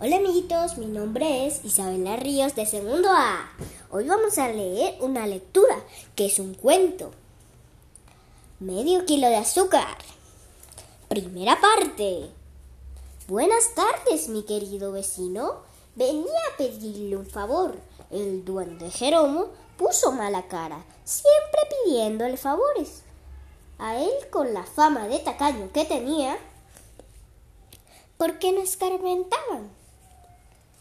Hola amiguitos, mi nombre es Isabela Ríos de segundo A. Hoy vamos a leer una lectura que es un cuento. Medio kilo de azúcar. Primera parte. Buenas tardes, mi querido vecino. Venía a pedirle un favor. El duende Jeromo puso mala cara, siempre pidiéndole favores. A él, con la fama de tacaño que tenía, porque no escarmentaban.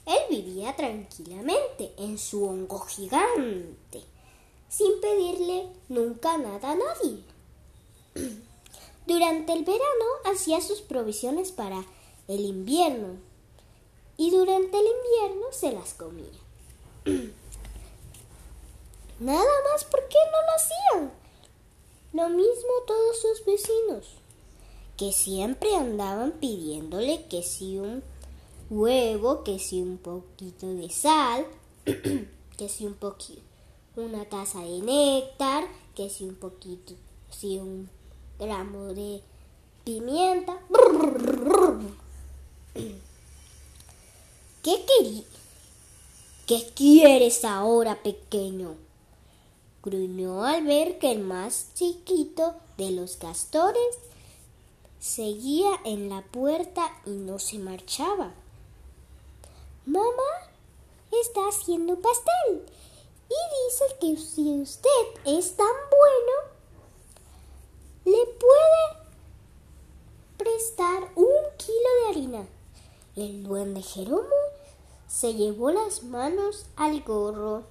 Él vivía tranquilamente en su hongo gigante, sin pedirle nunca nada a nadie. Durante el verano hacía sus provisiones para el invierno y durante el invierno se las comía. Nada más porque no lo hacían. Lo mismo todos sus vecinos que siempre andaban pidiéndole que si un huevo, que si un poquito de sal, que si un poquito, una taza de néctar, que si un poquito, si un gramo de pimienta. ¿Qué querí? ¿Qué quieres ahora, pequeño? Gruñó al ver que el más chiquito de los castores Seguía en la puerta y no se marchaba. Mamá está haciendo pastel y dice que si usted es tan bueno, le puede prestar un kilo de harina. El duende Jeromo se llevó las manos al gorro,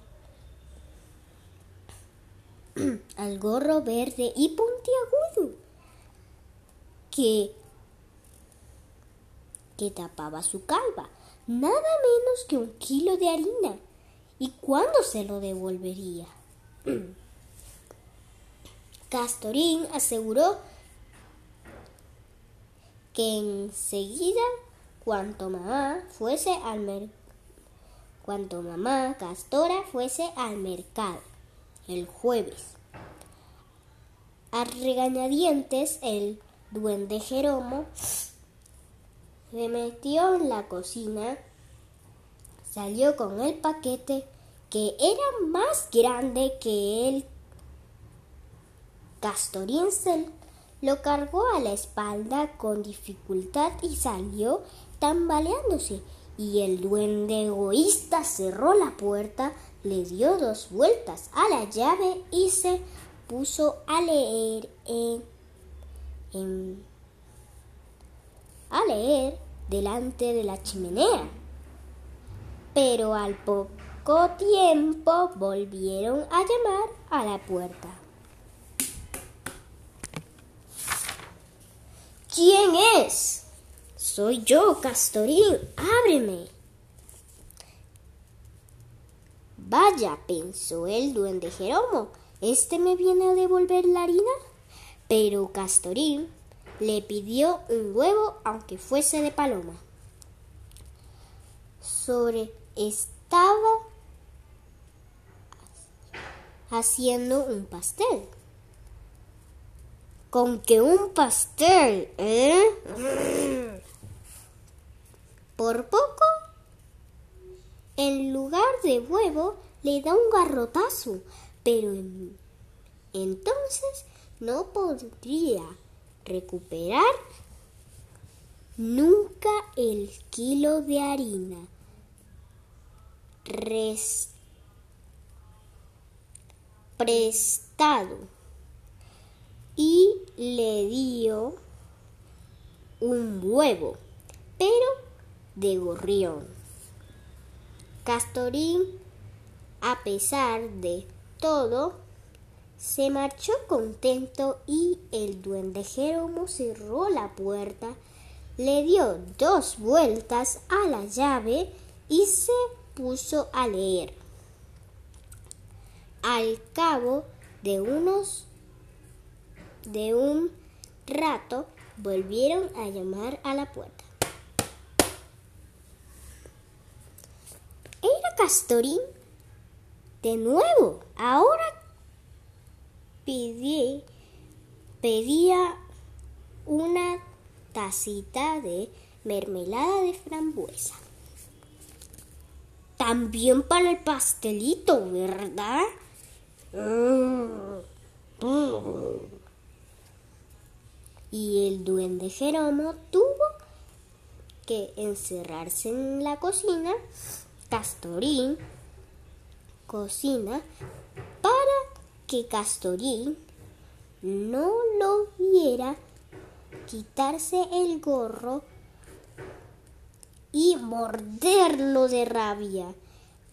al gorro verde y puntiagudo que, que tapaba su calva, nada menos que un kilo de harina. ¿Y cuándo se lo devolvería? Castorín aseguró que enseguida, cuanto mamá fuese al cuanto mamá Castora fuese al mercado el jueves. A regañadientes el duende Jeromo se metió en la cocina, salió con el paquete que era más grande que el Castorín lo cargó a la espalda con dificultad y salió tambaleándose. Y el duende egoísta cerró la puerta, le dio dos vueltas a la llave y se puso a leer en a leer delante de la chimenea. Pero al poco tiempo volvieron a llamar a la puerta. ¿Quién es? Soy yo, Castorín. Ábreme. Vaya, pensó el duende Jeromo, ¿este me viene a devolver la harina? Pero Castorín le pidió un huevo aunque fuese de paloma. Sobre estaba haciendo un pastel. ¿Con qué un pastel? ¿Eh? Por poco, en lugar de huevo, le da un garrotazo, pero entonces no podría recuperar nunca el kilo de harina. prestado y le dio un huevo, pero de gorrión. Castorín, a pesar de todo, se marchó contento y el duende Jeromo cerró la puerta, le dio dos vueltas a la llave y se puso a leer. Al cabo de unos de un rato volvieron a llamar a la puerta. Era Castorín de nuevo. Ahora pedía una tacita de mermelada de frambuesa. también para el pastelito, ¿verdad? Y el duende Jeromo tuvo que encerrarse en la cocina. Castorín cocina que Castorín no lo viera quitarse el gorro y morderlo de rabia.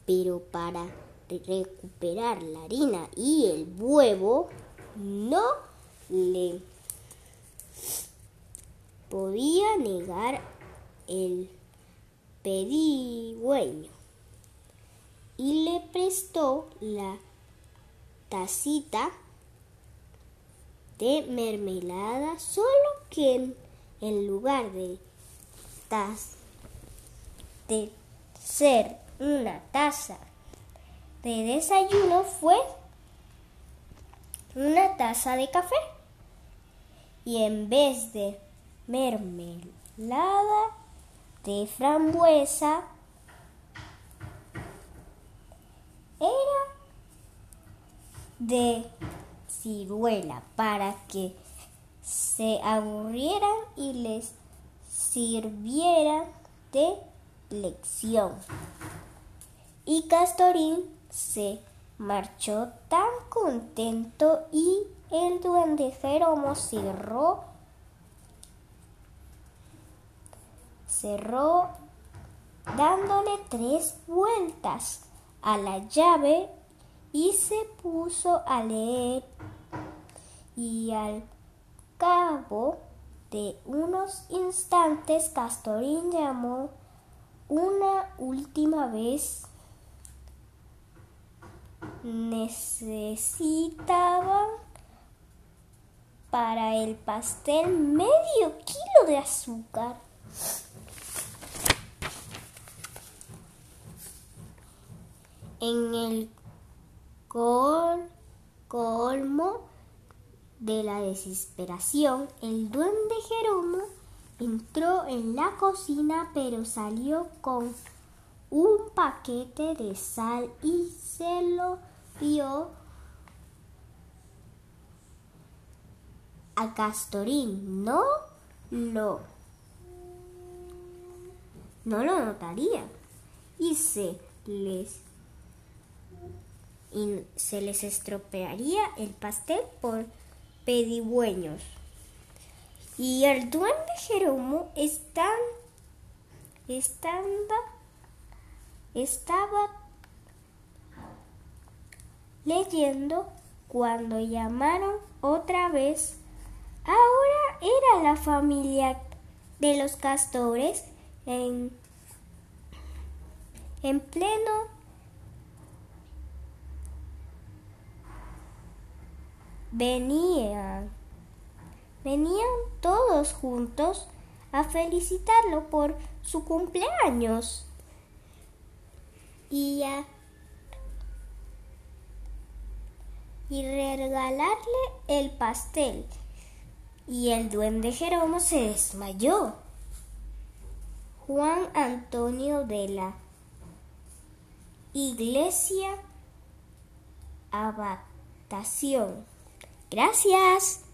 Pero para recuperar la harina y el huevo, no le podía negar el pedigüeño y le prestó la tacita de mermelada, solo que en lugar de, de ser una taza de desayuno fue una taza de café. Y en vez de mermelada de frambuesa era de ciruela para que se aburrieran y les sirviera de lección. Y Castorín se marchó tan contento y el duende Jeromo cerró cerró dándole tres vueltas a la llave y se puso a leer y al cabo de unos instantes Castorín llamó una última vez necesitaban para el pastel medio kilo de azúcar. En el colmo de la desesperación, el duende Jeromo entró en la cocina pero salió con un paquete de sal y se lo dio a Castorín. No lo, no lo notaría y se les y se les estropearía el pastel por pedigüeños. Y el duende Jeromo estando, estaba leyendo cuando llamaron otra vez. Ahora era la familia de los castores en, en pleno venían, venían todos juntos a felicitarlo por su cumpleaños y a y regalarle el pastel. Y el duende Jeromo se desmayó. Juan Antonio de la Iglesia Abatación. Gracias.